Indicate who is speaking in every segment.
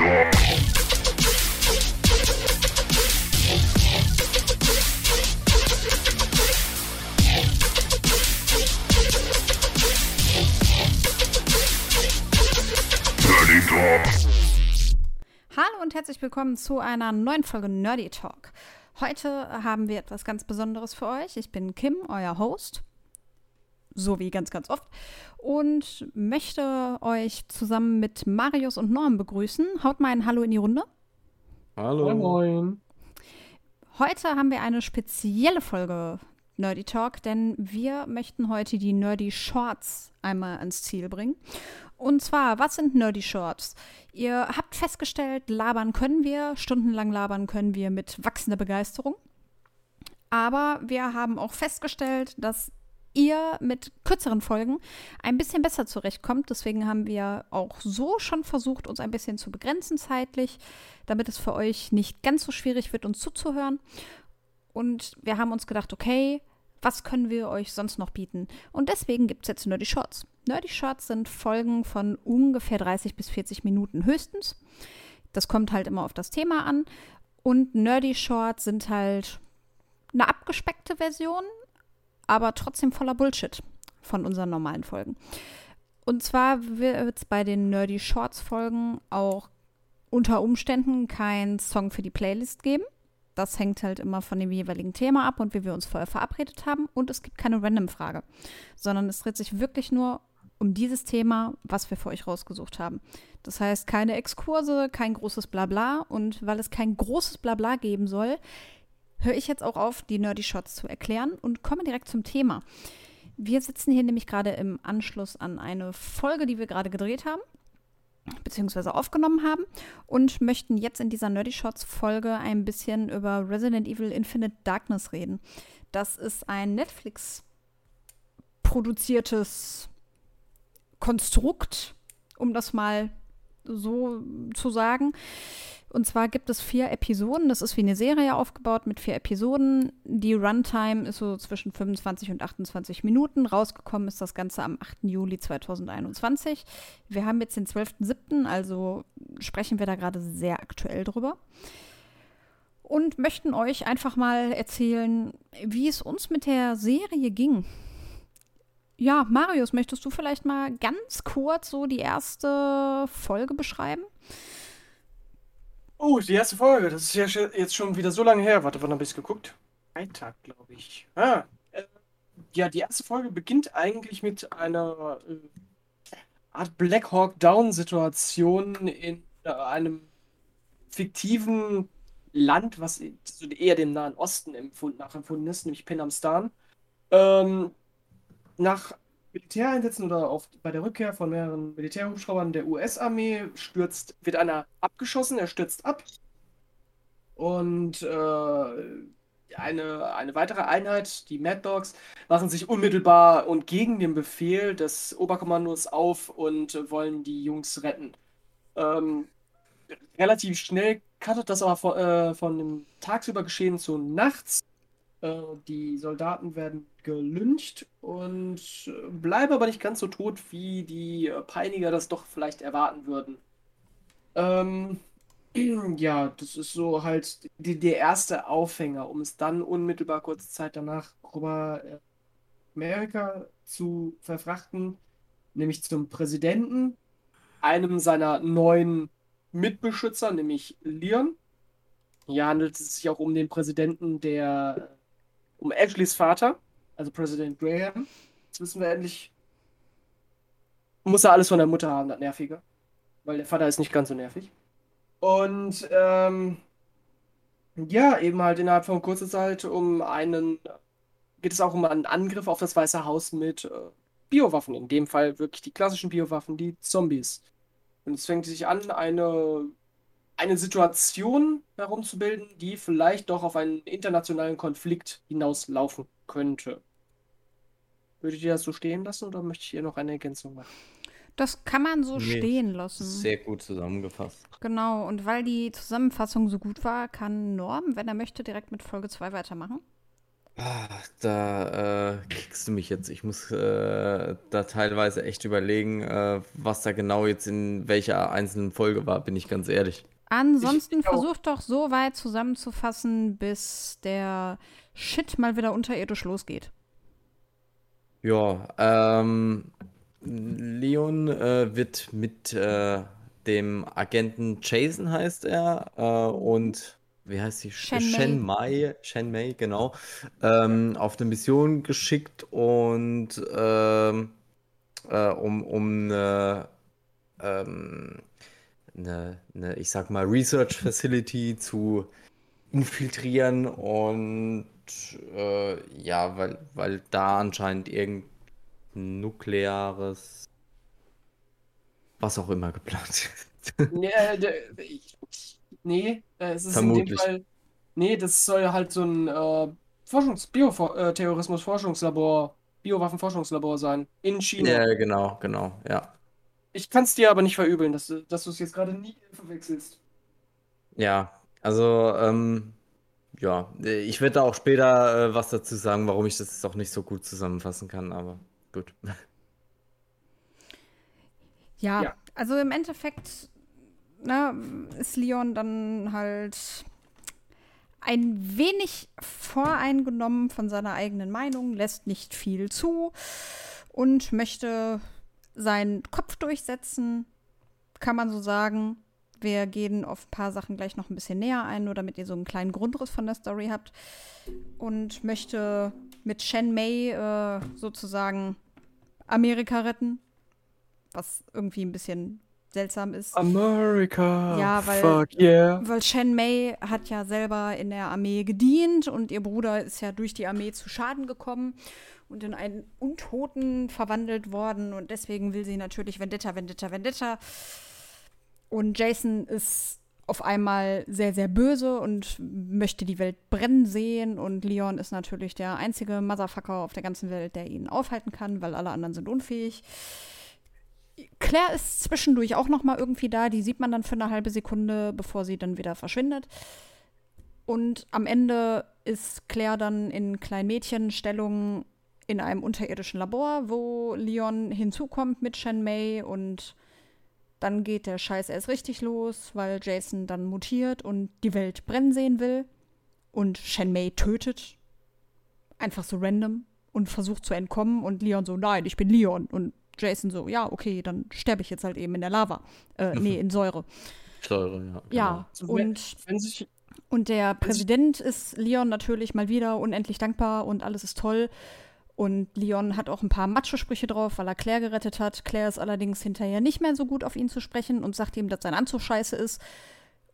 Speaker 1: Hallo und herzlich willkommen zu einer neuen Folge Nerdy Talk. Heute haben wir etwas ganz Besonderes für euch. Ich bin Kim, euer Host, so wie ganz, ganz oft, und möchte euch zusammen mit Marius und Norm begrüßen. Haut mal ein Hallo in die Runde.
Speaker 2: Hallo. Moin.
Speaker 1: Heute haben wir eine spezielle Folge Nerdy Talk, denn wir möchten heute die Nerdy Shorts einmal ans Ziel bringen. Und zwar, was sind Nerdy Shorts? Ihr habt festgestellt, labern können wir, stundenlang labern können wir mit wachsender Begeisterung. Aber wir haben auch festgestellt, dass ihr mit kürzeren Folgen ein bisschen besser zurechtkommt. Deswegen haben wir auch so schon versucht, uns ein bisschen zu begrenzen zeitlich, damit es für euch nicht ganz so schwierig wird, uns zuzuhören. Und wir haben uns gedacht, okay, was können wir euch sonst noch bieten? Und deswegen gibt es jetzt Nerdy Shorts. Nerdy Shorts sind Folgen von ungefähr 30 bis 40 Minuten höchstens. Das kommt halt immer auf das Thema an. Und Nerdy Shorts sind halt eine abgespeckte Version, aber trotzdem voller Bullshit von unseren normalen Folgen. Und zwar wird es bei den Nerdy Shorts Folgen auch unter Umständen keinen Song für die Playlist geben. Das hängt halt immer von dem jeweiligen Thema ab und wie wir uns vorher verabredet haben. Und es gibt keine Random-Frage, sondern es dreht sich wirklich nur um dieses Thema, was wir für euch rausgesucht haben. Das heißt, keine Exkurse, kein großes Blabla. Und weil es kein großes Blabla geben soll, höre ich jetzt auch auf, die Nerdy Shots zu erklären und komme direkt zum Thema. Wir sitzen hier nämlich gerade im Anschluss an eine Folge, die wir gerade gedreht haben beziehungsweise aufgenommen haben und möchten jetzt in dieser Nerdy Shots Folge ein bisschen über Resident Evil Infinite Darkness reden. Das ist ein Netflix produziertes Konstrukt, um das mal so zu sagen. Und zwar gibt es vier Episoden. Das ist wie eine Serie aufgebaut mit vier Episoden. Die Runtime ist so zwischen 25 und 28 Minuten. Rausgekommen ist das Ganze am 8. Juli 2021. Wir haben jetzt den 12.07., also sprechen wir da gerade sehr aktuell drüber. Und möchten euch einfach mal erzählen, wie es uns mit der Serie ging. Ja, Marius, möchtest du vielleicht mal ganz kurz so die erste Folge beschreiben?
Speaker 2: Oh, die erste Folge. Das ist ja jetzt schon wieder so lange her. Warte, wann habe ich es geguckt? Freitag, glaube ich. Ah, äh, ja, die erste Folge beginnt eigentlich mit einer äh, Art Black Hawk Down-Situation in äh, einem fiktiven Land, was so eher dem Nahen Osten empfunden, nachempfunden ist, nämlich Penamstan. Ähm, nach Militäreinsätzen oder auf, bei der Rückkehr von mehreren Militärhubschraubern der US-Armee stürzt, wird einer abgeschossen, er stürzt ab. Und äh, eine, eine weitere Einheit, die Mad Dogs, machen sich unmittelbar und gegen den Befehl des Oberkommandos auf und wollen die Jungs retten. Ähm, relativ schnell cuttet das aber von, äh, von dem tagsüber Geschehen zu nachts. Äh, die Soldaten werden gelyncht und äh, bleiben aber nicht ganz so tot, wie die äh, Peiniger das doch vielleicht erwarten würden. Ähm, ja, das ist so halt die, der erste Aufhänger, um es dann unmittelbar kurze Zeit danach rüber Amerika zu verfrachten, nämlich zum Präsidenten, einem seiner neuen Mitbeschützer, nämlich Leon. Hier handelt es sich auch um den Präsidenten der um Ashleys Vater, also Präsident Graham. Jetzt wissen wir endlich, muss er alles von der Mutter haben, das Nervige. Weil der Vater ist nicht ganz so nervig. Und ähm, ja, eben halt innerhalb von kurzer Zeit um einen, geht es auch um einen Angriff auf das Weiße Haus mit äh, Biowaffen. In dem Fall wirklich die klassischen Biowaffen, die Zombies. Und es fängt sich an, eine eine Situation herumzubilden, die vielleicht doch auf einen internationalen Konflikt hinauslaufen könnte. Würdet ihr das so stehen lassen oder möchte ich hier noch eine Ergänzung machen?
Speaker 1: Das kann man so nee, stehen lassen.
Speaker 3: Sehr gut zusammengefasst.
Speaker 1: Genau, und weil die Zusammenfassung so gut war, kann Norm, wenn er möchte, direkt mit Folge 2 weitermachen.
Speaker 3: Ah, da äh, kriegst du mich jetzt. Ich muss äh, da teilweise echt überlegen, äh, was da genau jetzt in welcher einzelnen Folge war, bin ich ganz ehrlich.
Speaker 1: Ansonsten versucht doch so weit zusammenzufassen, bis der Shit mal wieder unterirdisch losgeht.
Speaker 3: Ja, ähm, Leon äh, wird mit äh, dem Agenten Jason heißt er äh, und wie heißt sie?
Speaker 1: Shen
Speaker 3: Shen Mai, Shen Mai, genau, ähm, auf eine Mission geschickt und ähm, äh, um, um eine, ähm, eine, eine, ich sag mal, Research Facility zu infiltrieren und äh, ja, weil, weil da anscheinend irgendein nukleares, was auch immer geplant ist.
Speaker 2: Nee, äh, nee äh, es ist in dem
Speaker 3: Vermutlich.
Speaker 2: Fall. Nee, das soll halt so ein äh, Forschungs Bioterrorismus-Forschungslabor, Biowaffen-Forschungslabor sein. In China.
Speaker 3: Ja, genau, genau, ja.
Speaker 2: Ich kann es dir aber nicht verübeln, dass, du- dass du es jetzt gerade nie verwechselst.
Speaker 3: Ja, also, ähm, ja, ich werde da auch später äh, was dazu sagen, warum ich das jetzt auch nicht so gut zusammenfassen kann, aber gut.
Speaker 1: Ja,
Speaker 2: Ja.
Speaker 1: also im Endeffekt ne, ist Leon dann halt ein wenig voreingenommen von seiner eigenen Meinung, lässt nicht viel zu und möchte seinen Kopf durchsetzen, kann man so sagen. Wir gehen auf ein paar Sachen gleich noch ein bisschen näher ein, nur damit ihr so einen kleinen Grundriss von der Story habt. Und möchte mit Shen Mei äh, sozusagen Amerika retten. Was irgendwie ein bisschen seltsam ist.
Speaker 2: America.
Speaker 1: Ja, weil-
Speaker 2: Fuck yeah.
Speaker 1: Weil Shen Mei hat ja selber in der Armee gedient und ihr Bruder ist ja durch die Armee zu Schaden gekommen und in einen Untoten verwandelt worden und deswegen will sie natürlich Vendetta, Vendetta, Vendetta. Und Jason ist auf einmal sehr, sehr böse und möchte die Welt brennen sehen und Leon ist natürlich der einzige Motherfucker auf der ganzen Welt, der ihn aufhalten kann, weil alle anderen sind unfähig. Claire ist zwischendurch auch noch mal irgendwie da. Die sieht man dann für eine halbe Sekunde, bevor sie dann wieder verschwindet. Und am Ende ist Claire dann in Kleinmädchenstellung in einem unterirdischen Labor, wo Leon hinzukommt mit Shen Mei und dann geht der Scheiß erst richtig los, weil Jason dann mutiert und die Welt brennen sehen will und Shen Mei tötet. Einfach so random und versucht zu entkommen und Leon so, nein, ich bin Leon und Jason so, ja, okay, dann sterbe ich jetzt halt eben in der Lava. Äh, nee, in Säure.
Speaker 3: Säure, ja.
Speaker 1: Ja,
Speaker 2: wenn-
Speaker 1: und,
Speaker 2: Wenn sich.
Speaker 1: und der Präsident ist Leon natürlich mal wieder unendlich dankbar und alles ist toll. Und Leon hat auch ein paar Macho-Sprüche drauf, weil er Claire gerettet hat. Claire ist allerdings hinterher nicht mehr so gut auf ihn zu sprechen und sagt ihm, dass sein Anzug scheiße ist.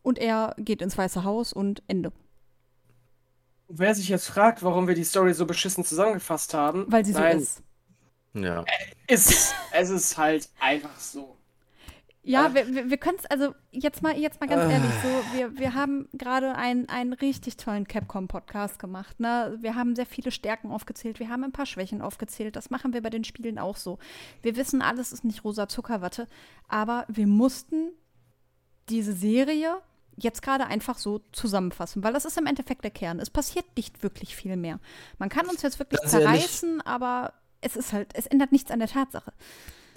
Speaker 1: Und er geht ins Weiße Haus und Ende.
Speaker 2: Wer sich jetzt fragt, warum wir die Story so beschissen zusammengefasst haben,
Speaker 1: Weil sie so
Speaker 2: nein,
Speaker 1: ist.
Speaker 3: Ja.
Speaker 2: ist. Es ist halt einfach so.
Speaker 1: Ja,
Speaker 2: Äh.
Speaker 1: wir, wir, wir können es, also jetzt mal, jetzt mal ganz
Speaker 3: Äh.
Speaker 1: ehrlich, so, wir, wir haben gerade einen, einen richtig tollen Capcom-Podcast gemacht. Ne? Wir haben sehr viele Stärken aufgezählt, wir haben ein paar Schwächen aufgezählt. Das machen wir bei den Spielen auch so. Wir wissen, alles ist nicht rosa Zuckerwatte, aber wir mussten diese Serie jetzt gerade einfach so zusammenfassen, weil das ist im Endeffekt der Kern. Es passiert nicht wirklich viel mehr. Man kann uns jetzt wirklich zerreißen, aber es ist halt, es ändert nichts an der Tatsache.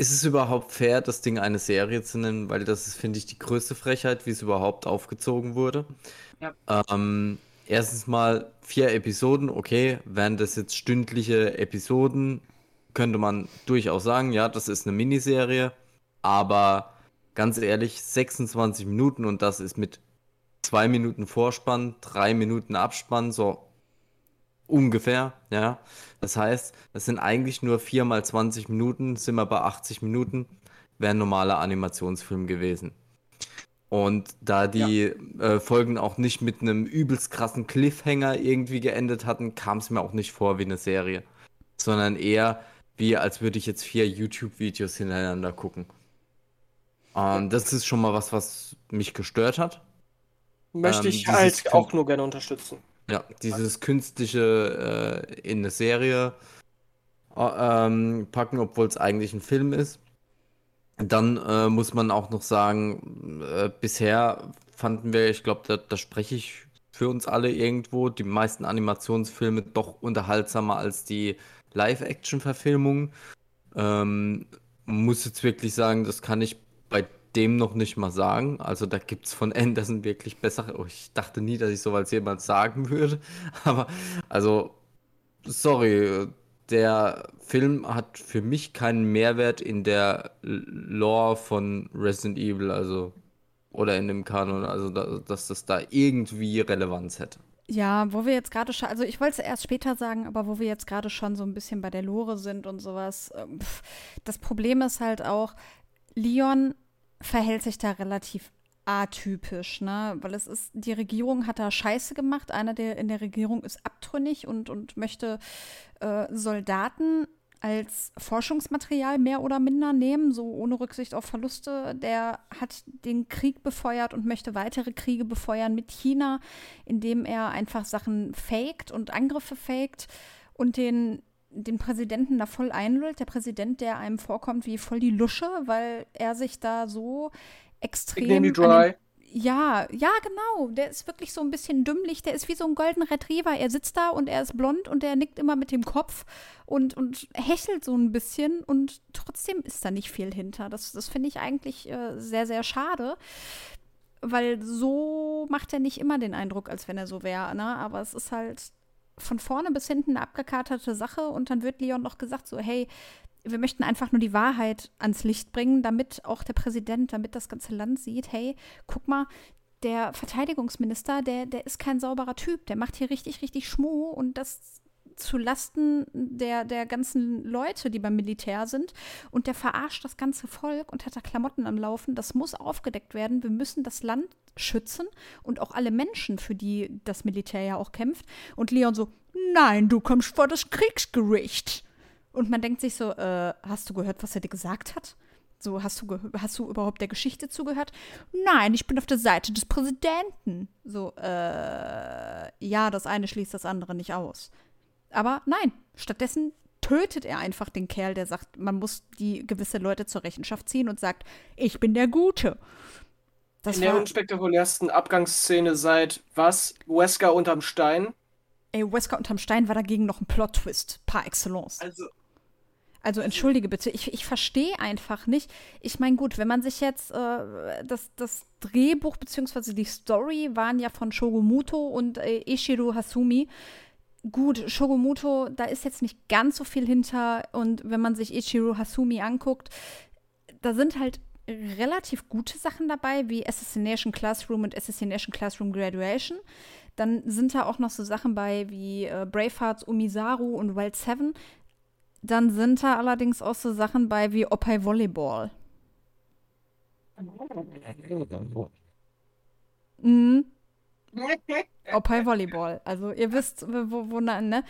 Speaker 3: Ist es überhaupt fair, das Ding eine Serie zu nennen? Weil das ist, finde ich, die größte Frechheit, wie es überhaupt aufgezogen wurde.
Speaker 2: Ja.
Speaker 3: Ähm, erstens mal vier Episoden, okay, wären das jetzt stündliche Episoden, könnte man durchaus sagen, ja, das ist eine Miniserie, aber ganz ehrlich, 26 Minuten und das ist mit zwei Minuten Vorspann, drei Minuten Abspann, so ungefähr, ja. Das heißt, das sind eigentlich nur 4 mal 20 Minuten, sind wir bei 80 Minuten, wäre ein normaler Animationsfilm gewesen. Und da die äh, Folgen auch nicht mit einem übelst krassen Cliffhanger irgendwie geendet hatten, kam es mir auch nicht vor wie eine Serie. Sondern eher wie, als würde ich jetzt vier YouTube-Videos hintereinander gucken. Und das ist schon mal was, was mich gestört hat.
Speaker 2: Möchte
Speaker 3: Ähm,
Speaker 2: ich halt auch nur gerne unterstützen.
Speaker 3: Ja, dieses künstliche äh, in eine Serie äh, ähm, packen, obwohl es eigentlich ein Film ist. Dann äh, muss man auch noch sagen, äh, bisher fanden wir, ich glaube, da, da spreche ich für uns alle irgendwo. Die meisten Animationsfilme doch unterhaltsamer als die Live-Action-Verfilmungen. Ähm, muss jetzt wirklich sagen, das kann ich bei dem noch nicht mal sagen. Also da gibt es von Anderson wirklich bessere. Oh, ich dachte nie, dass ich sowas jemals sagen würde. Aber also, sorry, der Film hat für mich keinen Mehrwert in der Lore von Resident Evil, also oder in dem Kanon, also da, dass das da irgendwie Relevanz hätte.
Speaker 1: Ja, wo wir jetzt gerade schon, also ich wollte es erst später sagen, aber wo wir jetzt gerade schon so ein bisschen bei der Lore sind und sowas, ähm, pff, das Problem ist halt auch, Leon verhält sich da relativ atypisch, ne? Weil es ist, die Regierung hat da Scheiße gemacht. Einer der in der Regierung ist abtrünnig und, und möchte äh, Soldaten als Forschungsmaterial mehr oder minder nehmen, so ohne Rücksicht auf Verluste. Der hat den Krieg befeuert und möchte weitere Kriege befeuern mit China, indem er einfach Sachen faked und Angriffe faked und den den Präsidenten da voll einlullt. Der Präsident, der einem vorkommt wie voll die Lusche, weil er sich da so extrem.
Speaker 2: Die dry.
Speaker 1: Ja, ja, genau. Der ist wirklich so ein bisschen dümmlich. Der ist wie so ein golden Retriever. Er sitzt da und er ist blond und er nickt immer mit dem Kopf und, und hechelt so ein bisschen und trotzdem ist da nicht viel hinter. Das, das finde ich eigentlich äh, sehr, sehr schade. Weil so macht er nicht immer den Eindruck, als wenn er so wäre, ne? Aber es ist halt von vorne bis hinten eine abgekaterte Sache und dann wird Leon noch gesagt, so, hey, wir möchten einfach nur die Wahrheit ans Licht bringen, damit auch der Präsident, damit das ganze Land sieht, hey, guck mal, der Verteidigungsminister, der, der ist kein sauberer Typ, der macht hier richtig, richtig Schmuh und das zu Lasten der, der ganzen Leute, die beim Militär sind. Und der verarscht das ganze Volk und hat da Klamotten am Laufen. Das muss aufgedeckt werden. Wir müssen das Land schützen und auch alle Menschen, für die das Militär ja auch kämpft. Und Leon so, nein, du kommst vor das Kriegsgericht. Und man denkt sich so, äh, hast du gehört, was er dir gesagt hat? So, hast du, hast du überhaupt der Geschichte zugehört? Nein, ich bin auf der Seite des Präsidenten. So, äh, ja, das eine schließt das andere nicht aus. Aber nein, stattdessen tötet er einfach den Kerl, der sagt, man muss die gewisse Leute zur Rechenschaft ziehen und sagt, ich bin der Gute.
Speaker 2: Das In der unspektakulärsten Abgangsszene seit was? Wesker unterm Stein?
Speaker 1: Ey, Wesker unterm Stein war dagegen noch ein Plot-Twist, par excellence.
Speaker 2: Also,
Speaker 1: also entschuldige bitte, ich, ich verstehe einfach nicht. Ich meine, gut, wenn man sich jetzt äh, das, das Drehbuch bzw. die Story waren ja von Shogomuto und äh, Ishiro Hasumi. Gut, Shogomuto, da ist jetzt nicht ganz so viel hinter und wenn man sich Ichiro Hasumi anguckt, da sind halt relativ gute Sachen dabei, wie Assassination Classroom und Assassination Classroom Graduation. Dann sind da auch noch so Sachen bei wie äh, Bravehearts Umisaru und Wild Seven. Dann sind da allerdings auch so Sachen bei wie Oppai Volleyball. Mhm. Oppai Volleyball. Also ihr wisst, wo, wo ne?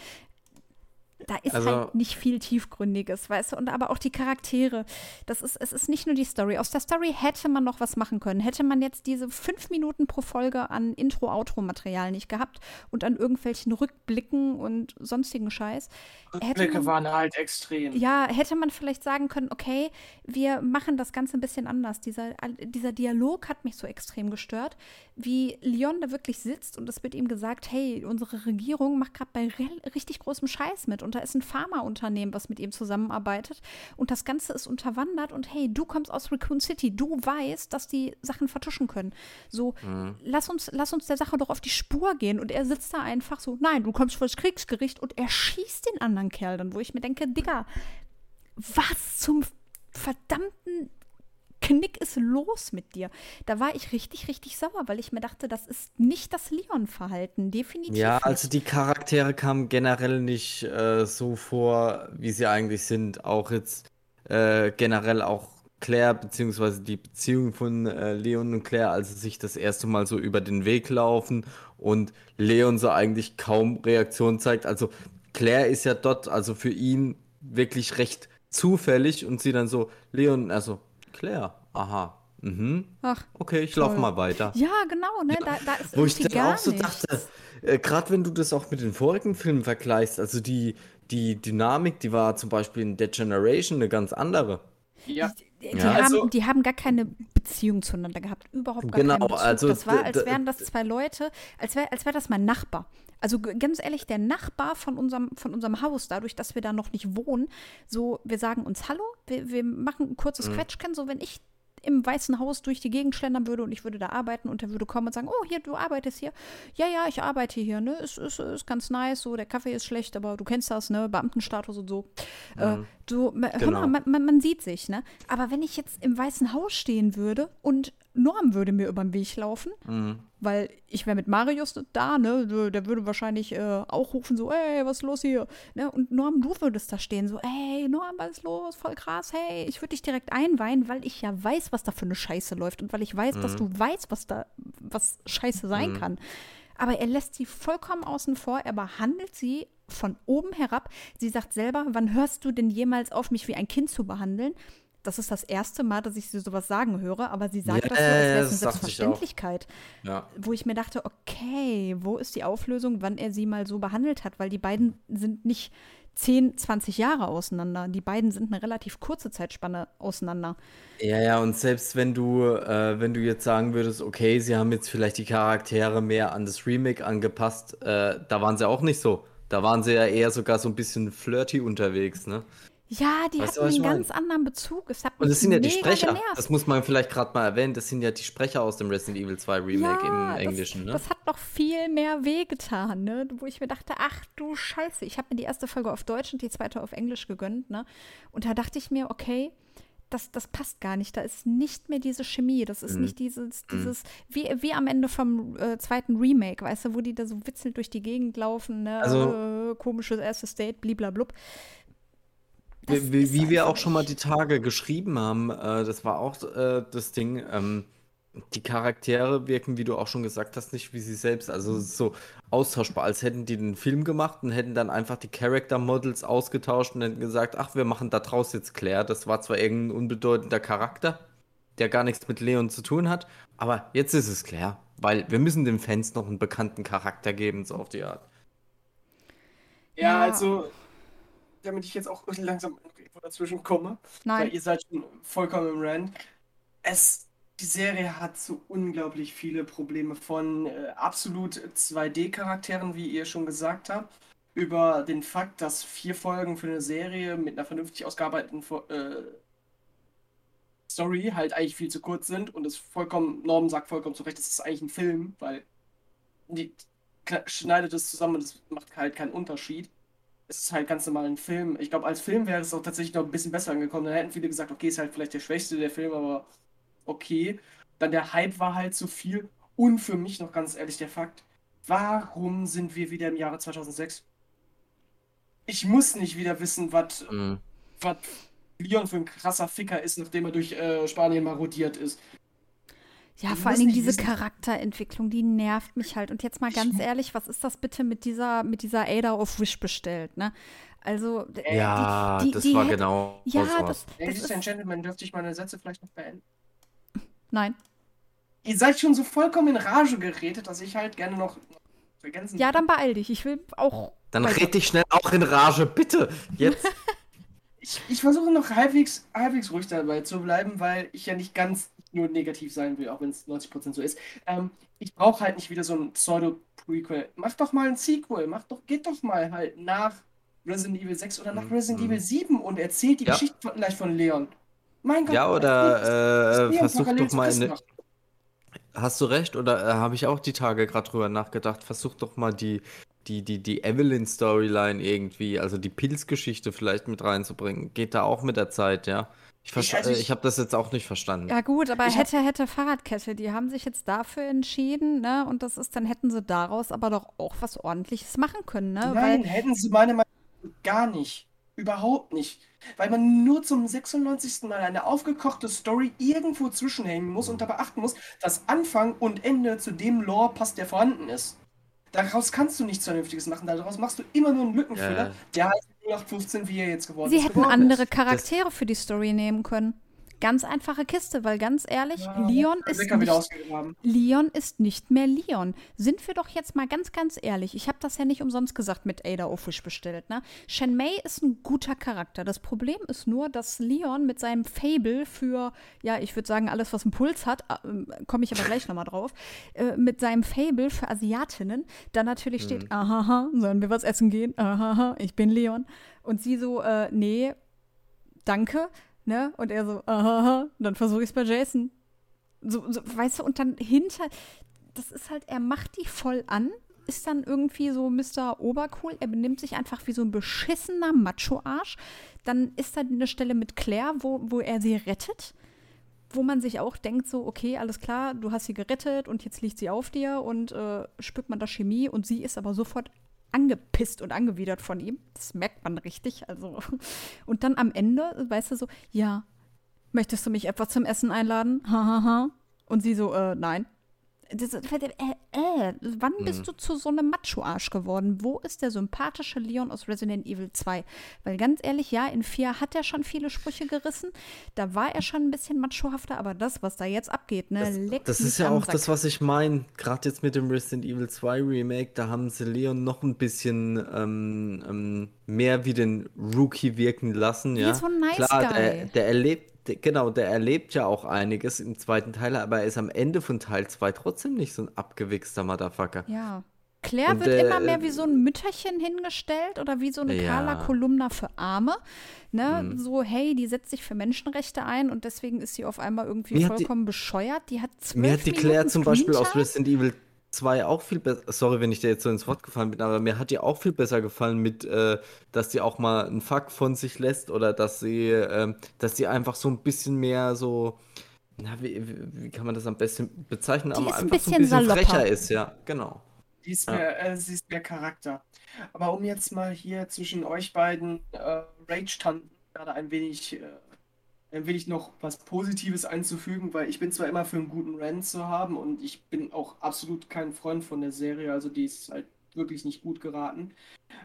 Speaker 1: Da ist also, halt nicht viel Tiefgründiges, weißt du, und aber auch die Charaktere. Das ist, es ist nicht nur die Story. Aus der Story hätte man noch was machen können. Hätte man jetzt diese fünf Minuten pro Folge an Intro-Outro-Material nicht gehabt und an irgendwelchen Rückblicken und sonstigen Scheiß.
Speaker 2: Rückblicke man, waren halt extrem.
Speaker 1: Ja, hätte man vielleicht sagen können, okay, wir machen das Ganze ein bisschen anders. Dieser, dieser Dialog hat mich so extrem gestört, wie Leon da wirklich sitzt und es wird ihm gesagt, hey, unsere Regierung macht gerade bei richtig großem Scheiß mit und da ist ein Pharmaunternehmen, was mit ihm zusammenarbeitet und das Ganze ist unterwandert und hey, du kommst aus Raccoon City, du weißt, dass die Sachen vertuschen können. So, mhm. lass uns, lass uns der Sache doch auf die Spur gehen und er sitzt da einfach so, nein, du kommst vor das Kriegsgericht und er schießt den anderen Kerl dann, wo ich mir denke, Digga, was zum verdammten Knick ist los mit dir? Da war ich richtig, richtig sauer, weil ich mir dachte, das ist nicht das Leon-Verhalten, definitiv.
Speaker 3: Ja,
Speaker 1: nicht.
Speaker 3: also die Charaktere kamen generell nicht äh, so vor, wie sie eigentlich sind. Auch jetzt äh, generell auch Claire, beziehungsweise die Beziehung von äh, Leon und Claire, als sie sich das erste Mal so über den Weg laufen und Leon so eigentlich kaum Reaktion zeigt. Also Claire ist ja dort, also für ihn wirklich recht zufällig und sie dann so, Leon, also Claire, aha. Mhm. Ach, okay, ich laufe mal weiter.
Speaker 1: Ja, genau, ne? Da, da ist
Speaker 3: Wo ich dann auch so nichts. dachte, äh, gerade wenn du das auch mit den vorigen Filmen vergleichst, also die, die Dynamik, die war zum Beispiel in Dead Generation eine ganz andere.
Speaker 1: Ja. Die,
Speaker 3: Ja.
Speaker 1: haben,
Speaker 2: Also-
Speaker 1: die haben gar keine Beziehung zueinander gehabt, überhaupt gar
Speaker 3: Genau,
Speaker 1: keinen Bezug.
Speaker 3: also
Speaker 1: das war, als wären das zwei Leute, als wäre als wär das mein Nachbar. Also ganz ehrlich, der Nachbar von unserem, von unserem Haus, dadurch, dass wir da noch nicht wohnen, so, wir sagen uns Hallo, wir, wir machen ein kurzes
Speaker 3: Mhm.
Speaker 1: Quetschken, so wenn ich im Weißen Haus durch die Gegend schlendern würde und ich würde da arbeiten und er würde kommen und sagen, oh, hier, du arbeitest hier. Ja, ja, ich arbeite hier, ne? Ist, ist, ist ganz nice, so, der Kaffee ist schlecht, aber du kennst das, ne? Beamtenstatus und so. Äh,
Speaker 3: Mhm.
Speaker 1: ma- hör
Speaker 3: Genau.
Speaker 1: mal, man, man, man sieht sich, ne? Aber wenn ich jetzt im Weißen Haus stehen würde und Norm würde mir über den Weg laufen,
Speaker 3: Mhm.
Speaker 1: weil ich wäre mit Marius da, ne? Der- würde wahrscheinlich äh, auch rufen, so, ey, was ist los hier? Ne? Und Norm, du würdest da stehen, so, ey, Norm, was ist los? Voll krass, hey, ich würde dich direkt einweihen, weil ich ja weiß, was da für eine Scheiße läuft und weil ich weiß, dass du weißt, was da, was Scheiße sein kann. Aber er lässt sie vollkommen außen vor, er behandelt sie von oben herab. Sie sagt selber, wann hörst du denn jemals auf, mich wie ein Kind zu behandeln? Das ist das erste Mal, dass ich sie sowas sagen höre, aber sie sagt
Speaker 3: Ja,
Speaker 1: das so, als wäre es eine
Speaker 3: ich.
Speaker 1: Selbstverständlichkeit
Speaker 3: Ja.
Speaker 1: wo ich mir dachte, okay, wo ist die Auflösung, wann er sie mal so behandelt hat? Weil die beiden sind nicht 10, 20 Jahre auseinander. Die beiden sind eine relativ kurze Zeitspanne auseinander.
Speaker 3: Ja, ja, und selbst wenn du, äh, wenn du jetzt sagen würdest, okay, sie haben jetzt vielleicht die Charaktere mehr an das Remake angepasst, äh, da waren sie auch nicht so. Da waren sie ja eher sogar so ein bisschen flirty unterwegs, ne?
Speaker 1: Ja, die
Speaker 3: Weißt
Speaker 1: hatten einen
Speaker 3: meine?
Speaker 1: ganz anderen Bezug. Es hat
Speaker 3: Und das sind ja die Sprecher.
Speaker 1: genervt.
Speaker 3: Das muss man vielleicht gerade mal erwähnen. Das sind ja die Sprecher aus dem Resident Evil 2 Remake
Speaker 1: ja,
Speaker 3: im Englischen,
Speaker 1: das,
Speaker 3: ne?
Speaker 1: das hat noch viel mehr wehgetan, ne? Wo ich mir dachte, ach du Scheiße, ich habe mir die erste Folge auf Deutsch und die zweite auf Englisch gegönnt, ne? Und da dachte ich mir, okay, das, das passt gar nicht. Da ist nicht mehr diese Chemie. Das ist
Speaker 3: Mhm.
Speaker 1: nicht dieses, dieses, wie, wie am Ende vom äh, zweiten Remake, weißt du, wo die da so witzelnd durch die Gegend laufen, ne?
Speaker 3: Also-
Speaker 1: äh, komisches erstes Date, bliblablub.
Speaker 3: Wie, wie, wir auch schon mal die Tage geschrieben haben, äh, das war auch äh, das Ding, ähm, die Charaktere wirken, wie du auch schon gesagt hast, nicht wie sie selbst. Also es ist so austauschbar, als hätten die den Film gemacht und hätten dann einfach die Character Models ausgetauscht und hätten gesagt, ach, wir machen da draus jetzt Claire. Das war zwar irgendein unbedeutender Charakter, der gar nichts mit Leon zu tun hat, aber jetzt ist es Claire, weil wir müssen den Fans noch einen bekannten Charakter geben, so auf die Art.
Speaker 2: Ja,
Speaker 1: Ja.
Speaker 2: also, damit ich jetzt auch langsam irgendwo dazwischen komme, weil
Speaker 1: Nein,
Speaker 2: ihr seid schon vollkommen im Rand. Es, die Serie hat so unglaublich viele Probleme von äh, absolut 2D-Charakteren, wie ihr schon gesagt habt, über den Fakt, dass vier Folgen für eine Serie mit einer vernünftig ausgearbeiteten äh, Story halt eigentlich viel zu kurz sind und es vollkommen, Norm sagt vollkommen zu Recht, es ist eigentlich ein Film, weil die schneidet es zusammen und es macht halt keinen Unterschied. Es ist halt ganz normal ein Film. Ich glaube, als Film wäre es auch tatsächlich noch ein bisschen besser angekommen. Dann hätten viele gesagt, okay, ist halt vielleicht der schwächste der Film, aber okay. Dann der Hype war halt zu viel. Und für mich noch ganz ehrlich der Fakt, warum sind wir wieder im Jahre 2006? Ich muss nicht wieder wissen, was
Speaker 3: Mhm.
Speaker 2: Leon für ein krasser Ficker ist, nachdem er durch äh, Spanien marodiert ist.
Speaker 1: Ja,
Speaker 2: Du
Speaker 1: vor allen
Speaker 2: musst
Speaker 1: Dingen
Speaker 2: nicht
Speaker 1: diese
Speaker 2: wissen-
Speaker 1: Charakterentwicklung, die nervt mich halt. Und jetzt mal ganz ehrlich, was ist das bitte mit dieser, mit dieser Ada auf Wish bestellt, ne? Also,
Speaker 3: Ja,
Speaker 1: die, die,
Speaker 3: das
Speaker 1: die
Speaker 3: war
Speaker 1: hätt-
Speaker 3: genau
Speaker 1: Ja, das, das
Speaker 2: Ladies
Speaker 1: ist,
Speaker 2: and Gentlemen, dürfte ich meine Sätze vielleicht noch beenden?
Speaker 1: nein.
Speaker 2: Ihr seid schon so vollkommen in Rage geredet, dass ich halt gerne noch ergänzen
Speaker 1: Ja, dann beeil dich. Ich will auch.
Speaker 3: Dann
Speaker 1: weiter.
Speaker 3: red dich schnell auch in Rage, bitte. Jetzt.
Speaker 2: Ich, ich versuche noch halbwegs, halbwegs ruhig dabei zu bleiben, weil ich ja nicht ganz nur negativ sein will, auch wenn es 90% so ist. Ähm, ich brauche halt nicht wieder so ein Pseudo-Prequel. Mach doch mal ein Sequel. Mach doch, geht doch mal halt nach Resident Evil 6 oder nach
Speaker 3: Mhm.
Speaker 2: Resident Evil 7 und erzählt die
Speaker 3: Ja.
Speaker 2: Geschichte von, gleich von Leon. Mein Gott.
Speaker 3: Ja, oder äh, versuch doch mal eine. Hast du recht? Oder äh, habe ich auch die Tage gerade drüber nachgedacht? Versuch doch mal die, die, die, die Evelyn-Storyline irgendwie, also die Pilzgeschichte vielleicht mit reinzubringen. Geht da auch mit der Zeit, ja? Ich,
Speaker 2: Ich-
Speaker 3: versta-
Speaker 2: also
Speaker 3: äh,
Speaker 2: ich-
Speaker 3: ich habe das jetzt auch nicht verstanden.
Speaker 1: Ja, gut, aber
Speaker 2: Ich hab-
Speaker 1: hätte, hätte Fahrradkette. Die haben sich jetzt dafür entschieden, ne? Und das ist, dann hätten sie daraus aber doch auch was Ordentliches machen können, ne?
Speaker 2: Nein,
Speaker 1: Weil,
Speaker 2: hätten sie meiner Meinung nach gar nicht. Überhaupt nicht. Weil man nur zum 96. Mal eine aufgekochte Story irgendwo zwischenhängen muss und dabei achten muss, dass Anfang und Ende zu dem Lore passt, der vorhanden ist. Daraus kannst du nichts Vernünftiges machen. Daraus machst du immer nur einen Lückenfüller,
Speaker 3: Ja.
Speaker 2: der heißt 0815, wie er jetzt geworden
Speaker 1: sie
Speaker 2: ist.
Speaker 1: hätten
Speaker 2: geworden
Speaker 1: andere
Speaker 2: ist.
Speaker 1: Charaktere für die Story nehmen können. Ganz einfache Kiste, weil ganz ehrlich,
Speaker 2: Ja,
Speaker 1: Leon ist nicht. Leon ist nicht mehr Leon. Sind wir doch jetzt mal ganz, ganz ehrlich. Ich habe das ja nicht umsonst gesagt mit Ada Ofish bestellt. Ne? Shen Mei ist ein guter Charakter. Das Problem ist nur, dass Leon mit seinem Fable für, ja, ich würde sagen, alles, was einen Puls hat, äh, komme ich aber gleich nochmal drauf, äh, mit seinem Fable für Asiatinnen, da natürlich steht, aha, sollen wir was essen gehen? Aha, ich bin Leon. Und sie so, äh, nee, danke. Ne? Und er so, aha, dann versuche ich es bei Jason. So, so, weißt du, und dann hinter, das ist halt, er macht die voll an, ist dann irgendwie so Mr. Obercool, er benimmt sich einfach wie so ein beschissener Macho-Arsch. Dann ist da eine Stelle mit Claire, wo, wo er sie rettet, wo man sich auch denkt, so, okay, alles klar, du hast sie gerettet und jetzt liegt sie auf dir und äh, spürt man da Chemie und sie ist aber sofort angepisst und angewidert von ihm. Das merkt man richtig. Also. Und dann am Ende, weißt du, so, ja, möchtest du mich etwa zum Essen einladen? Hahaha. Ha, ha. Und sie so, äh, nein. Das, äh, äh, wann bist du zu so einem Macho-Arsch geworden? Wo ist der sympathische Leon aus Resident Evil 2? Weil ganz ehrlich, ja, in 4 hat er schon viele Sprüche gerissen. Da war er schon ein bisschen machohafter, aber das, was da jetzt abgeht, ne,
Speaker 3: Das, das ist ja auch
Speaker 1: Sack.
Speaker 3: das, was ich meine. Gerade jetzt mit dem Resident Evil 2 Remake, da haben sie Leon noch ein bisschen ähm, ähm, mehr wie den Rookie wirken lassen.
Speaker 1: Wie
Speaker 3: Ja,
Speaker 1: so ein Nice
Speaker 3: Klar,
Speaker 1: Guy.
Speaker 3: Der, der erlebt, der, genau, der erlebt ja auch einiges im zweiten Teil, aber er ist am Ende von Teil 2 trotzdem nicht so ein abgewichster Motherfucker.
Speaker 1: Ja. Claire
Speaker 3: Und,
Speaker 1: wird
Speaker 3: äh,
Speaker 1: immer mehr wie so ein Mütterchen hingestellt oder wie so eine
Speaker 3: Ja.
Speaker 1: Carla Kolumna für Arme. Ne?
Speaker 3: Mhm.
Speaker 1: So, hey, die setzt sich für Menschenrechte ein und deswegen ist sie auf einmal irgendwie
Speaker 3: Mir hat die-
Speaker 1: vollkommen bescheuert. Die hat zwölf
Speaker 3: Mir hat die Claire
Speaker 1: Minuten
Speaker 3: zum Beispiel aus. Resident Evil 2 auch viel besser, sorry, wenn ich dir jetzt so ins Wort gefallen bin, aber mir hat die auch viel besser gefallen mit, äh, dass die auch mal einen Fuck von sich lässt oder dass sie, ähm, dass sie einfach so ein bisschen mehr so, na, wie, wie kann man das am besten bezeichnen,
Speaker 1: Die
Speaker 3: aber
Speaker 1: ist ein
Speaker 3: einfach so ein
Speaker 1: bisschen
Speaker 3: bisschen
Speaker 1: salopper.
Speaker 3: frecher ist, ja, genau.
Speaker 2: Die ist
Speaker 3: Ja.
Speaker 2: mehr, äh, sie ist mehr Charakter. Aber um jetzt mal hier zwischen euch beiden äh, Rage-Tanten gerade ein wenig, äh, ein wenig noch was Positives einzufügen, weil ich bin zwar immer für einen guten Rant zu haben und ich bin auch absolut kein Freund von der Serie, also die ist halt wirklich nicht gut geraten.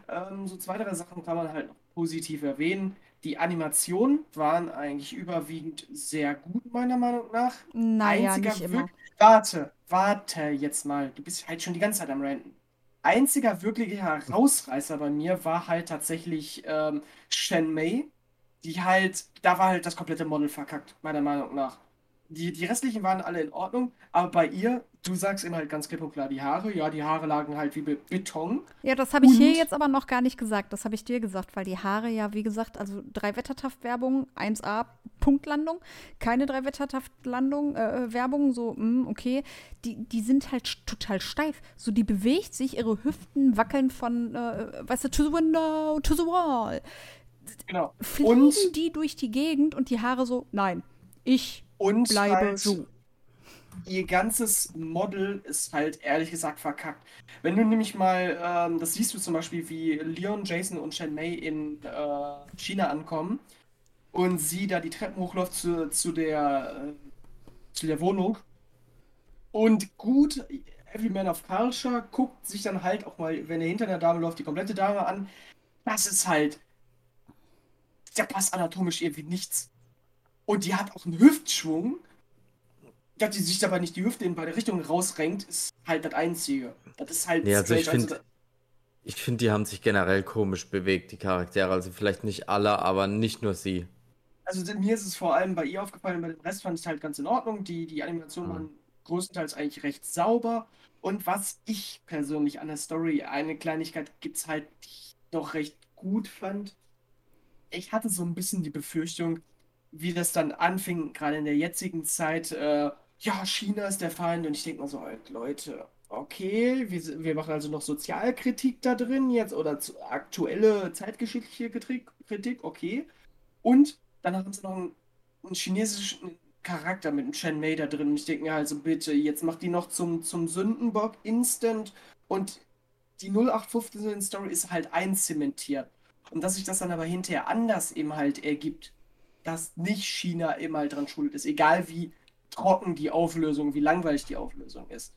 Speaker 2: Ähm, so zwei, drei Sachen kann man halt noch positiv erwähnen. Die Animationen waren eigentlich überwiegend sehr gut, meiner Meinung nach.
Speaker 1: Naja,
Speaker 2: Einziger
Speaker 1: nicht immer.
Speaker 2: Warte, warte jetzt mal. Du bist halt schon die ganze Zeit am Ranten. Einziger wirklicher Herausreißer bei mir war halt tatsächlich ähm, Shen Mei. Die halt, da war halt das komplette Model verkackt, meiner Meinung nach. Die, die restlichen waren alle in Ordnung, aber bei ihr, du sagst immer halt ganz klipp und klar die Haare. Ja, die Haare lagen halt wie Be Beton.
Speaker 1: Ja, das habe ich hier jetzt aber noch gar nicht gesagt. Das habe ich dir gesagt, weil die Haare ja, wie gesagt, also drei Wettertaft-Werbung, 1A, Punktlandung, keine drei Wettertaft-Landung, äh, Werbung, so, mm, okay, die, die sind halt total steif. So, die bewegt sich, ihre Hüften wackeln von, äh, weißt du, to the window, to the wall.
Speaker 2: Genau.
Speaker 1: Fliegen
Speaker 2: Und-
Speaker 1: die durch die Gegend und die Haare so, nein, ich
Speaker 2: Und
Speaker 1: bleibe
Speaker 2: halt,
Speaker 1: so.
Speaker 2: ihr ganzes Model ist halt ehrlich gesagt verkackt. Wenn du nämlich mal, ähm, das siehst du zum Beispiel, wie Leon, Jason und Shen Mei in äh, China ankommen und sie da die Treppen hochläuft zu, zu der, äh, zu der Wohnung. Und gut, Every Man of Culture guckt sich dann halt auch mal, wenn er hinter der Dame läuft, die komplette Dame an. Das ist halt, der passt anatomisch irgendwie nichts. Und die hat auch einen Hüftschwung. Dass die sich dabei nicht die Hüfte in beide Richtungen rausrenkt, ist halt das Einzige. Das ist halt
Speaker 3: Nee, also ich
Speaker 2: strange.
Speaker 3: find- Ich finde, die haben sich generell komisch bewegt, die Charaktere. Also vielleicht nicht alle, aber nicht nur sie.
Speaker 2: Also mir ist es vor allem bei ihr aufgefallen, bei dem Rest fand ich es halt ganz in Ordnung. Die, die Animationen
Speaker 3: Mhm.
Speaker 2: waren größtenteils eigentlich recht sauber. Und was ich persönlich an der Story, eine Kleinigkeit gibt es halt, die ich doch recht gut fand. Ich hatte so ein bisschen die Befürchtung, wie das dann anfing, gerade in der jetzigen Zeit, äh, ja, China ist der Feind. Und ich denke mal so, halt, Leute, okay, wir, wir machen also noch Sozialkritik da drin jetzt oder zu, aktuelle zeitgeschichtliche Kritik, okay. Und dann haben sie noch einen, einen chinesischen Charakter mit einem Chen Mei da drin. Und ich denke mir halt so, bitte, jetzt macht die noch zum, zum Sündenbock instant und die 0815 Story ist halt einzementiert. Und dass sich das dann aber hinterher anders eben halt ergibt, dass nicht China eben halt dran schuld ist, egal wie trocken die Auflösung, wie langweilig die Auflösung ist,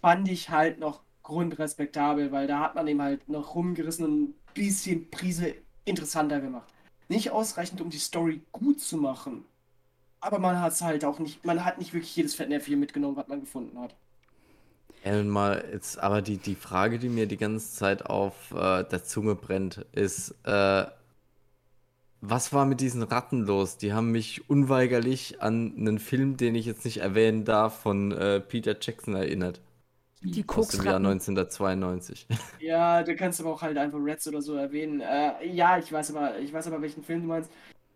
Speaker 2: fand ich halt noch grundrespektabel, weil da hat man eben halt noch rumgerissen und ein bisschen Prise interessanter gemacht. Nicht ausreichend, um die Story gut zu machen, aber man hat es halt auch nicht, man hat nicht wirklich jedes Fettnäpfchen mitgenommen, was man gefunden hat.
Speaker 3: Ja, mal jetzt, aber die, die Frage, die mir die ganze Zeit auf äh, der Zunge brennt, ist, äh, was war mit diesen Ratten los? Die haben mich unweigerlich an einen Film, den ich jetzt nicht erwähnen darf, von äh, Peter Jackson erinnert.
Speaker 1: Die
Speaker 3: Aus dem Jahr
Speaker 1: Koksratten.
Speaker 3: 1992.
Speaker 2: Ja, du kannst aber auch halt einfach Reds oder so erwähnen. Äh, ja, ich weiß aber, ich weiß aber, welchen Film du meinst.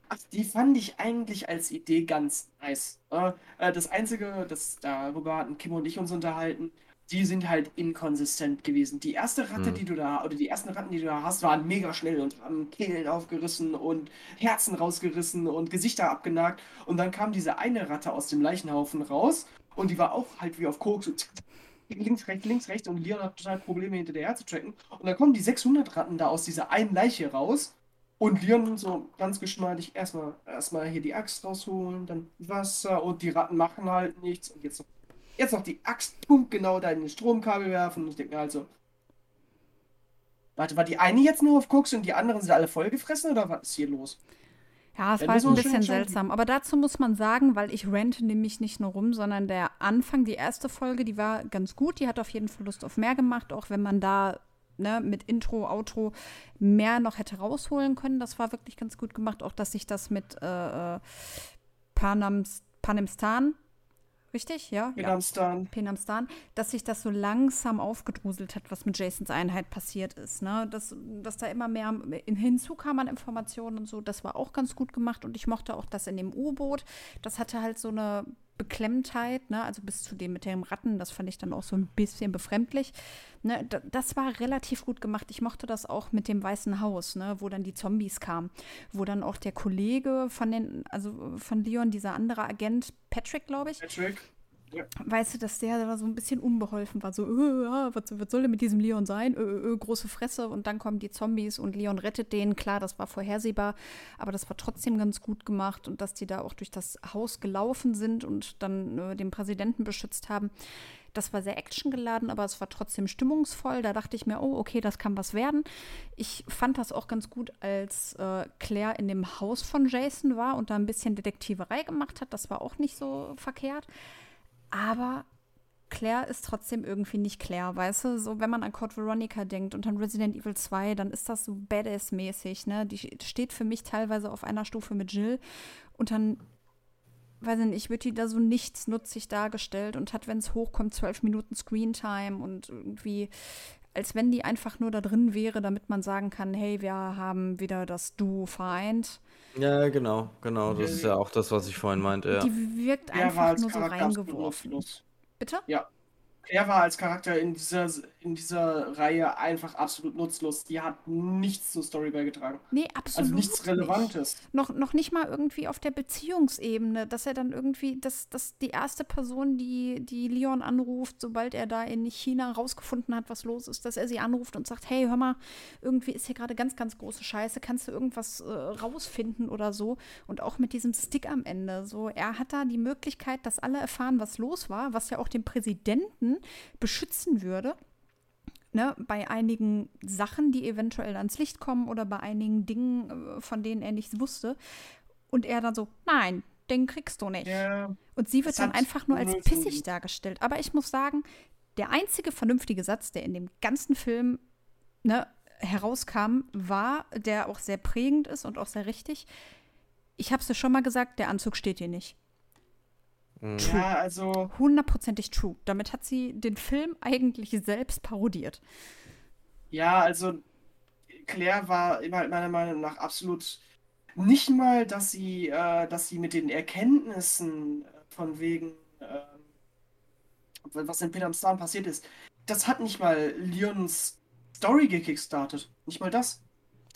Speaker 2: Ach, die fand ich eigentlich als Idee ganz nice. Äh, äh, das Einzige, das darüber hatten Kim und ich uns unterhalten, die sind halt inkonsistent gewesen. Die erste Ratte,
Speaker 3: Hm.
Speaker 2: die du da, oder die ersten Ratten, die du da hast, waren mega schnell und haben Kehlen aufgerissen und Herzen rausgerissen und Gesichter abgenagt. Und dann kam diese eine Ratte aus dem Leichenhaufen raus und die war auch halt wie auf Koks. Und links, rechts, links, rechts und Leon hat total Probleme hinterher zu tracken. Und dann kommen die 600 Ratten da aus dieser einen Leiche raus und Leon so ganz geschmeidig erstmal erstmal hier die Axt rausholen, dann Wasser und die Ratten machen halt nichts und jetzt noch, jetzt noch die Axt punktgenau da in den Stromkabel werfen und ich denke mir halt so, warte, war die eine jetzt nur auf Koks und die anderen sind alle vollgefressen oder was ist hier los?
Speaker 1: Ja, es
Speaker 2: Wenn
Speaker 1: war halt ein bisschen seltsam. Aber dazu muss man sagen, weil ich rente nämlich nicht nur rum, sondern der Anfang, die erste Folge, die war ganz gut. Die hat auf jeden Fall Lust auf mehr gemacht, auch wenn man da ne, mit Intro, Outro mehr noch hätte rausholen können. Das war wirklich ganz gut gemacht. Auch, dass sich das mit äh, äh, Panams, Panemstan, richtig? Ja?
Speaker 2: In
Speaker 1: ja. Penamstan, dass sich das so langsam aufgedruselt hat, was mit Jasons Einheit passiert ist. Ne? Dass, dass da immer mehr in, hinzukam an Informationen und so, das war auch ganz gut gemacht. Und ich mochte auch das in dem U-Boot. Das hatte halt so eine Beklemmtheit, ne? also bis zu dem mit dem Ratten, das fand ich dann auch so ein bisschen befremdlich. Ne? Da- Das war relativ gut gemacht. Ich mochte das auch mit dem Weißen Haus, ne? wo dann die Zombies kamen, wo dann auch der Kollege von den, also von Leon, dieser andere Agent, Patrick, glaube ich,
Speaker 2: Patrick.
Speaker 1: Weißt du, dass der da so ein bisschen unbeholfen war. So, äh, ja, was, was soll denn mit diesem Leon sein? Äh, äh, äh, große Fresse. Und dann kommen die Zombies und Leon rettet den. Klar, das war vorhersehbar, aber das war trotzdem ganz gut gemacht. Und dass die da auch durch das Haus gelaufen sind und dann äh, den Präsidenten beschützt haben. Das war sehr actiongeladen, aber es war trotzdem stimmungsvoll. Da dachte ich mir, oh, okay, das kann was werden. Ich fand das auch ganz gut, als äh, Claire in dem Haus von Jason war und da ein bisschen Detektiverei gemacht hat. Das war auch nicht so verkehrt. Aber Claire ist trotzdem irgendwie nicht Claire, weißt du? So, wenn man an Code Veronica denkt und an Resident Evil 2, dann ist das so Badass-mäßig, ne? Die steht für mich teilweise auf einer Stufe mit Jill und dann, weiß ich nicht, wird die da so nichtsnutzig dargestellt und hat, wenn es hochkommt, zwölf Minuten Screentime und irgendwie, als wenn die einfach nur da drin wäre, damit man sagen kann, hey, wir haben wieder das Duo vereint.
Speaker 3: Ja, genau, genau. Das ist ja auch das, was ich vorhin meinte. Ja.
Speaker 1: Die wirkt
Speaker 2: Der war
Speaker 1: einfach
Speaker 2: als
Speaker 1: nur so
Speaker 2: Charakter
Speaker 1: reingeworfen.
Speaker 2: nutzlos.
Speaker 1: Bitte?
Speaker 2: Er war als Charakter in dieser, in dieser Reihe einfach absolut nutzlos. Die hat nichts zur Story beigetragen.
Speaker 1: Nee, absolut.
Speaker 2: Also nichts
Speaker 1: nicht.
Speaker 2: Relevantes.
Speaker 1: Noch, noch nicht mal irgendwie auf der Beziehungsebene, dass er dann irgendwie, dass, dass die erste Person, die, die Leon anruft, sobald er da in China rausgefunden hat, was los ist, dass er sie anruft und sagt, hey, hör mal, irgendwie ist hier gerade ganz, ganz große Scheiße, kannst du irgendwas äh, rausfinden oder so? Und auch mit diesem Stick am Ende, so, er hat da die Möglichkeit, dass alle erfahren, was los war, was ja auch den Präsidenten beschützen würde ne, bei einigen Sachen, die eventuell ans Licht kommen oder bei einigen Dingen, äh, von denen er nichts wusste. Und er dann so, nein, den kriegst du nicht.
Speaker 2: Ja,
Speaker 1: Und sie wird dann einfach nur als pissig dargestellt. Aber ich muss sagen, der einzige vernünftige Satz, der in dem ganzen Film ne, herauskam, war, der auch sehr prägend ist und auch sehr richtig. Ich habe es dir schon mal gesagt, der Anzug steht dir nicht.
Speaker 3: Mhm.
Speaker 2: ja, also
Speaker 1: Hundertprozentig true. Damit hat sie den Film eigentlich selbst parodiert.
Speaker 2: Ja, also Claire war immer meiner Meinung nach absolut nicht mal, dass sie, äh, dass sie mit den Erkenntnissen äh, von wegen, ähm, was in Peter passiert ist, das hat nicht mal Leons Story gekickstartet. Nicht mal das.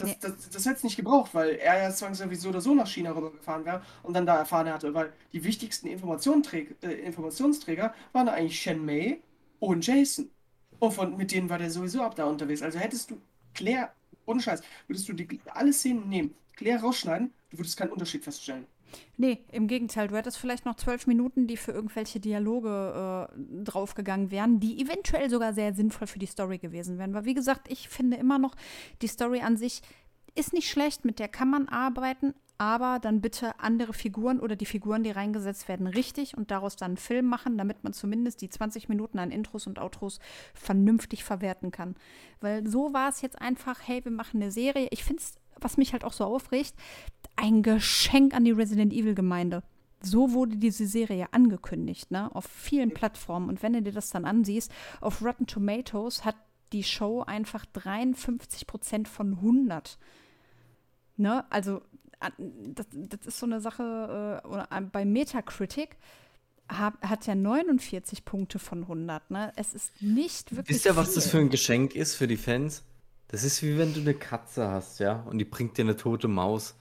Speaker 2: Das, das, das hätte es nicht gebraucht, weil er ja zwangsläufig so oder so nach China rübergefahren wäre und dann da erfahren hatte, weil die wichtigsten Informationsträger, äh, Informationsträger waren eigentlich Shen Mei und Jason. Und von, mit denen war der sowieso ab da unterwegs. Also hättest du Claire, ohne Scheiß, würdest du die, alle Szenen nehmen, Claire rausschneiden, du würdest keinen Unterschied feststellen.
Speaker 1: Nee, im Gegenteil. Du hättest vielleicht noch zwölf Minuten, die für irgendwelche Dialoge äh, draufgegangen wären, die eventuell sogar sehr sinnvoll für die Story gewesen wären. Weil, wie gesagt, ich finde immer noch, die Story an sich ist nicht schlecht, mit der kann man arbeiten, aber dann bitte andere Figuren oder die Figuren, die reingesetzt werden, richtig und daraus dann einen Film machen, damit man zumindest die 20 Minuten an Intros und Outros vernünftig verwerten kann. Weil so war es jetzt einfach, hey, wir machen eine Serie. Ich finde es, was mich halt auch so aufregt, ein Geschenk an die Resident Evil Gemeinde. So wurde diese Serie angekündigt, ne, auf vielen Plattformen. Und wenn du dir das dann ansiehst, auf Rotten Tomatoes hat die Show einfach 53 Prozent von 100. Ne? Also das, das ist so eine Sache, äh, oder bei Metacritic hat, hat ja 49 Punkte von 100. Ne? Es ist nicht wirklich.
Speaker 3: Wisst ihr, was das für ein Geschenk ist für die Fans? Das ist wie wenn du eine Katze hast, ja, und die bringt dir eine tote Maus.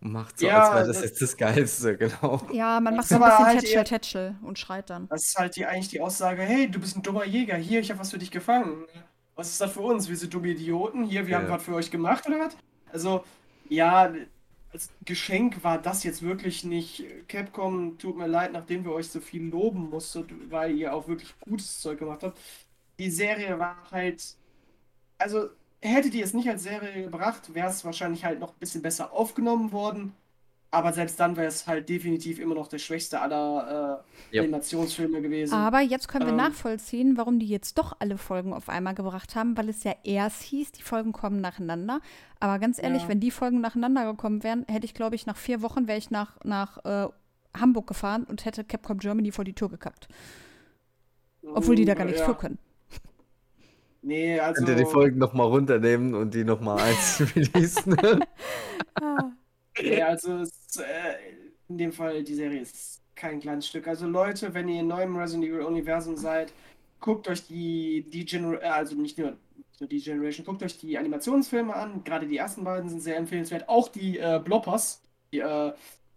Speaker 3: Macht so,
Speaker 2: Ja,
Speaker 3: als wäre das
Speaker 2: das-
Speaker 3: jetzt das Geilste, genau.
Speaker 1: Ja, man macht so ein bisschen
Speaker 2: halt
Speaker 1: Tätschel,
Speaker 2: eher-
Speaker 1: Tätschel und schreit dann.
Speaker 2: Das ist halt die, eigentlich die Aussage, hey, du bist ein dummer Jäger, hier, ich habe was für dich gefangen. Was ist das für uns? Wir sind dumme Idioten, hier, wir
Speaker 3: Ja.
Speaker 2: haben was für euch gemacht, oder was? Also, ja, als Geschenk war das jetzt wirklich nicht. Capcom, tut mir leid, nachdem wir euch so viel loben musstet, weil ihr auch wirklich gutes Zeug gemacht habt. Die Serie war halt, also, hättet ihr es nicht als Serie gebracht, wäre es wahrscheinlich halt noch ein bisschen besser aufgenommen worden. Aber selbst dann wäre es halt definitiv immer noch der schwächste aller äh,
Speaker 3: Ja.
Speaker 2: Animationsfilme gewesen.
Speaker 1: Aber jetzt können wir
Speaker 2: Ähm.
Speaker 1: nachvollziehen, warum die jetzt doch alle Folgen auf einmal gebracht haben, weil es ja erst hieß, die Folgen kommen nacheinander. Aber ganz ehrlich,
Speaker 2: Ja.
Speaker 1: wenn die Folgen nacheinander gekommen wären, hätte ich, glaube ich, nach vier Wochen wäre ich nach, nach äh, Hamburg gefahren und hätte Capcom Germany vor die Tür gekappt. Obwohl die da gar nichts
Speaker 2: Mm, ja.
Speaker 1: für können.
Speaker 2: Nee, also.
Speaker 3: Könnt ihr die Folgen nochmal runternehmen und die nochmal einzeln releasen?
Speaker 2: Nee, also es, äh, in dem Fall, die Serie ist kein kleines Stück. Also Leute, wenn ihr in neuem Resident Evil Universum seid, guckt euch die, die Gener äh, also nicht nur, nur die Generation, guckt euch die Animationsfilme an. Gerade die ersten beiden sind sehr empfehlenswert. Auch die äh, Bloppers, die äh,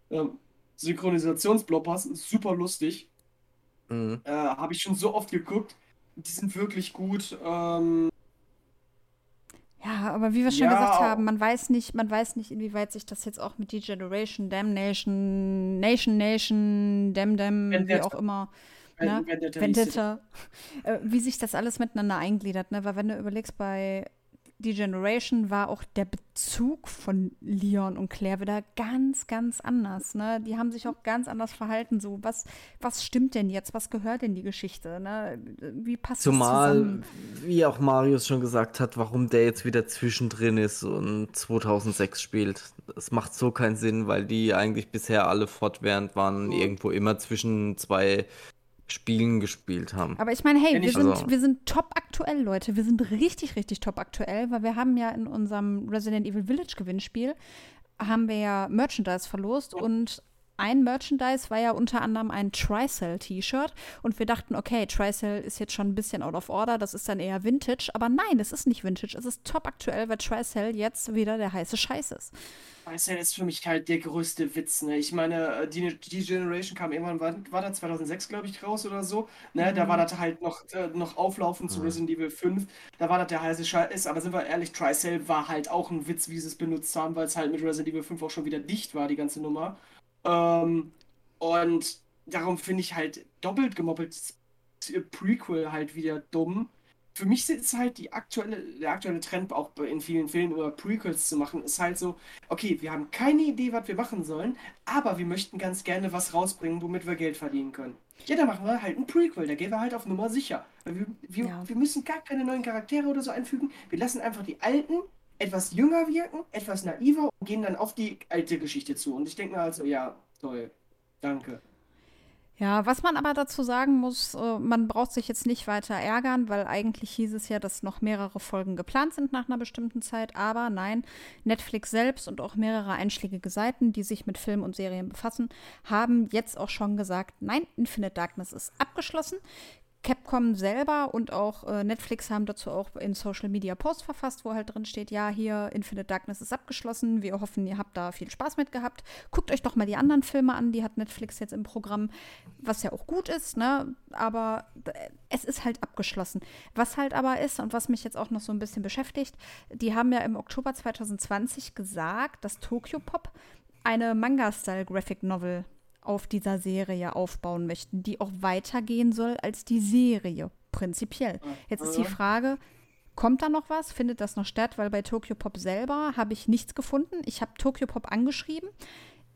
Speaker 2: äh, Synchronisationsbloppers, super lustig.
Speaker 3: Mhm.
Speaker 2: Äh, Habe ich schon so oft geguckt. Die sind wirklich gut. Ähm,
Speaker 1: Ja, aber wie wir schon
Speaker 2: Ja,
Speaker 1: gesagt haben, man weiß nicht, man weiß nicht, inwieweit sich das jetzt auch mit Degeneration, Damnation, Nation Nation, Dem Dem, wie
Speaker 2: Vendetta.
Speaker 1: auch immer,
Speaker 2: wenn,
Speaker 1: Ne?
Speaker 2: der
Speaker 1: Vendetta, äh, wie sich das alles miteinander eingliedert, ne? Weil wenn du überlegst, bei Degeneration war auch der Bezug von Leon und Claire wieder ganz, ganz anders, ne? Die haben sich auch ganz anders verhalten, so, was, was stimmt denn jetzt, was gehört in die Geschichte, ne? Wie passt das
Speaker 3: Zumal,
Speaker 1: zusammen?
Speaker 3: wie auch Marius schon gesagt hat, warum der jetzt wieder zwischendrin ist und 2006 spielt. Das macht so keinen Sinn, weil die eigentlich bisher alle fortwährend waren, irgendwo immer zwischen zwei Spielen gespielt haben.
Speaker 1: Aber ich meine, hey, wir sind,
Speaker 3: Also-
Speaker 1: wir sind top aktuell, Leute. Wir sind richtig, richtig top aktuell, weil wir haben ja in unserem Resident Evil Village Gewinnspiel haben wir ja Merchandise verlost und ein Merchandise war ja unter anderem ein Tricell-T-Shirt und wir dachten, okay, Tricell ist jetzt schon ein bisschen out of order, das ist dann eher Vintage, aber nein, es ist nicht Vintage, es ist top aktuell, weil Tricell jetzt wieder der heiße Scheiß ist.
Speaker 2: Das ist für mich halt der größte Witz, ne? Ich meine, äh, die, die Generation kam irgendwann, war, war da 2006, glaube ich, raus oder so, ne? Da war das halt noch, äh, noch auflaufend zu
Speaker 3: Mhm.
Speaker 2: Resident Evil 5. Da war das der heiße Scheiß, aber sind wir ehrlich, Tricell war halt auch ein Witz, wie sie es benutzt haben, weil es halt mit Resident Evil 5 auch schon wieder dicht war, die ganze Nummer. Ähm, und darum finde ich halt doppelt gemoppelt Prequel halt wieder dumm. Für mich ist halt die aktuelle, der aktuelle Trend auch in vielen Filmen über Prequels zu machen, ist halt so, okay, wir haben keine Idee, was wir machen sollen, aber wir möchten ganz gerne was rausbringen, womit wir Geld verdienen können. Ja, dann machen wir halt ein Prequel, da gehen wir halt auf Nummer sicher. Wir, wir,
Speaker 1: Ja.
Speaker 2: wir müssen gar keine neuen Charaktere oder so einfügen. Wir lassen einfach die alten etwas jünger wirken, etwas naiver und gehen dann auf die alte Geschichte zu. Und ich denke mir also, ja, toll. Danke.
Speaker 1: Ja, was man aber dazu sagen muss, äh, man braucht sich jetzt nicht weiter ärgern, weil eigentlich hieß es ja, dass noch mehrere Folgen geplant sind nach einer bestimmten Zeit. Aber nein, Netflix selbst und auch mehrere einschlägige Seiten, die sich mit Film und Serien befassen, haben jetzt auch schon gesagt, nein, Infinite Darkness ist abgeschlossen. Capcom selber und auch äh, Netflix haben dazu auch in Social Media Post verfasst, wo halt drin steht, ja, hier Infinite Darkness ist abgeschlossen. Wir hoffen, ihr habt da viel Spaß mit gehabt. Guckt euch doch mal die anderen Filme an, die hat Netflix jetzt im Programm, was ja auch gut ist, ne? Aber äh, es ist halt abgeschlossen. Was halt aber ist und was mich jetzt auch noch so ein bisschen beschäftigt, die haben ja im Oktober 2020 gesagt, dass Tokyo Pop eine Manga-Style Graphic Novel auf dieser Serie aufbauen möchten, die auch weitergehen soll als die Serie, prinzipiell. Jetzt ist die
Speaker 2: Mhm.
Speaker 1: Frage, kommt da noch was? Findet das noch statt? Weil bei Tokyo Pop selber habe ich nichts gefunden. Ich habe Tokyo Pop angeschrieben.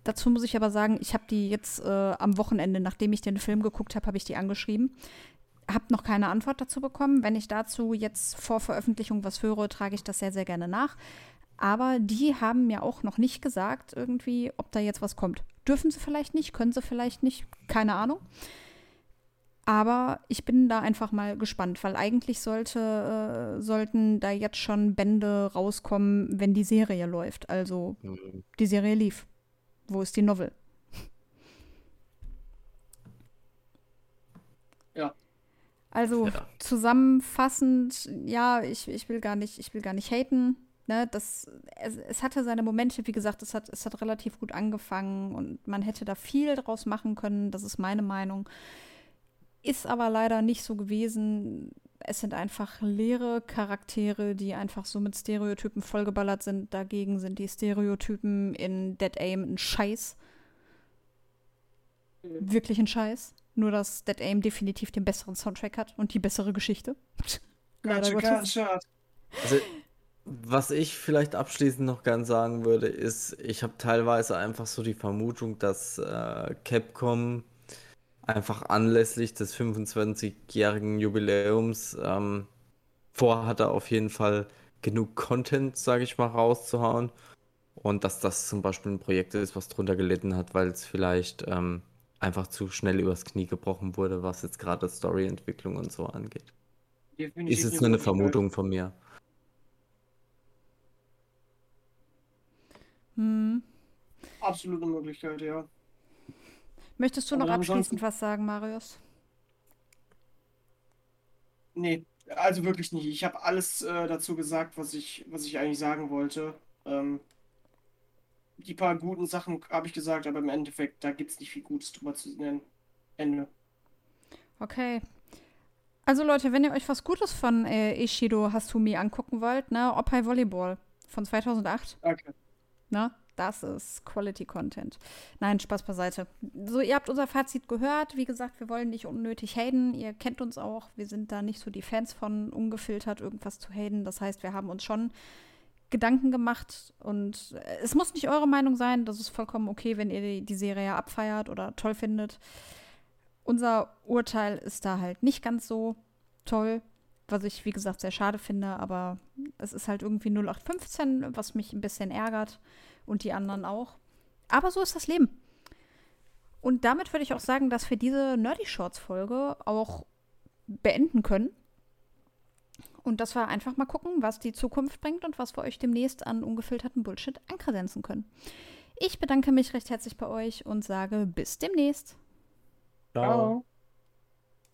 Speaker 1: Dazu muss ich aber sagen, ich habe die jetzt äh, am Wochenende, nachdem ich den Film geguckt habe, habe ich die angeschrieben. Habe noch keine Antwort dazu bekommen. Wenn ich dazu jetzt vor Veröffentlichung was höre, trage ich das sehr, sehr gerne nach. Aber die haben mir auch noch nicht gesagt, irgendwie, ob da jetzt was kommt. Dürfen sie vielleicht nicht, können sie vielleicht nicht, keine Ahnung. Aber ich bin da einfach mal gespannt, weil eigentlich sollte, äh, sollten da jetzt schon Bände rauskommen, wenn die Serie läuft. Also
Speaker 3: Mhm.
Speaker 1: die Serie lief. Wo ist die Novel?
Speaker 2: Ja.
Speaker 1: Also
Speaker 3: Ja.
Speaker 1: zusammenfassend, ja, ich, ich will gar nicht, ich will gar nicht haten. Ne, das, es, es hatte seine Momente, wie gesagt, es hat, es hat relativ gut angefangen und man hätte da viel draus machen können, das ist meine Meinung. Ist aber leider nicht so gewesen. Es sind einfach leere Charaktere, die einfach so mit Stereotypen vollgeballert sind. Dagegen sind die Stereotypen in Dead Aim ein Scheiß. Wirklich ein Scheiß. Nur, dass Dead Aim definitiv den besseren Soundtrack hat und die bessere Geschichte. Leider
Speaker 2: Gotcha,
Speaker 1: Gottes.
Speaker 2: gotcha.
Speaker 3: Also, was ich vielleicht abschließend noch gern sagen würde, ist, ich habe teilweise einfach so die Vermutung, dass äh, Capcom einfach anlässlich des 25-jährigen Jubiläums ähm, vorhatte, auf jeden Fall genug Content, sage ich mal, rauszuhauen. Und dass das zum Beispiel ein Projekt ist, was drunter gelitten hat, weil es vielleicht ähm, einfach zu schnell übers Knie gebrochen wurde, was jetzt gerade Storyentwicklung und so angeht. Ist jetzt nur eine. Vermutung von mir.
Speaker 1: Hm.
Speaker 2: Absolute Möglichkeit, ja.
Speaker 1: Möchtest du noch
Speaker 2: Aber
Speaker 1: abschließend
Speaker 2: ansonsten-
Speaker 1: was sagen, Marius?
Speaker 2: Nee, also wirklich nicht. Ich habe alles äh, dazu gesagt, was ich, was ich eigentlich sagen wollte. Ähm, die paar guten Sachen habe ich gesagt, aber im Endeffekt, da gibt es nicht viel Gutes drüber zu nennen. Ende.
Speaker 1: Okay. Also Leute, wenn ihr euch was Gutes von äh, Ishido Hasumi angucken wollt, ne, Opai Volleyball von 2008,
Speaker 2: Danke.
Speaker 1: Ne, das ist Quality Content. Nein, Spaß beiseite. So, ihr habt unser Fazit gehört. Wie gesagt, wir wollen nicht unnötig haten. Ihr kennt uns auch. Wir sind da nicht so die Fans von ungefiltert irgendwas zu haten. Das heißt, wir haben uns schon Gedanken gemacht und es muss nicht eure Meinung sein. Das ist vollkommen okay, wenn ihr die, die Serie abfeiert oder toll findet. Unser Urteil ist da halt nicht ganz so toll, was ich, wie gesagt, sehr schade finde, aber es ist halt irgendwie 0815, was mich ein bisschen ärgert und die anderen auch. Aber so ist das Leben. Und damit würde ich auch sagen, dass wir diese Nerdy Shorts Folge auch beenden können. Und dass wir einfach mal gucken, was die Zukunft bringt und was wir euch demnächst an ungefilterten Bullshit einkredenzen können. Ich bedanke mich recht herzlich bei euch und sage bis demnächst.
Speaker 2: Ciao.